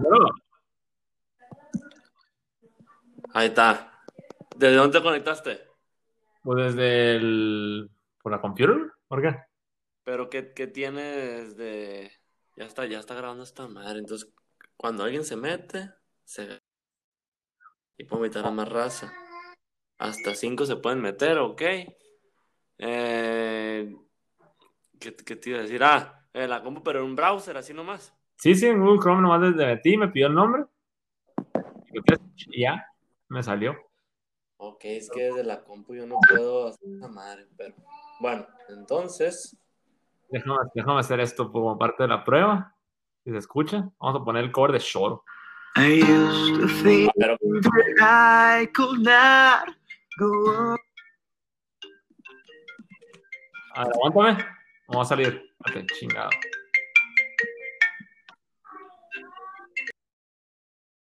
Claro. Ahí está. ¿Desde dónde te conectaste? Pues desde el. ¿Por la computer? ¿Por qué? Pero que qué tienes de.? Ya está, ya está grabando esta madre. Entonces, cuando alguien se mete, se. Y puedo meter a más raza. Hasta cinco se pueden meter, ok. Eh... ¿Qué, ¿Qué te iba a decir? Ah, eh, la compu, pero en un browser, así nomás. Sí, sí, en Google Chrome nomás desde metí, me pidió el nombre. Y ya, me salió. Ok, es que desde la compu yo no puedo hacer esa madre, pero... Bueno, entonces... Déjame, déjame hacer esto como parte de la prueba. Si se escucha, vamos a poner el cover de Shoro. I used to think Pero, that I could not go on. A ver, aguántame. Vamos a salir. Ok, chingado.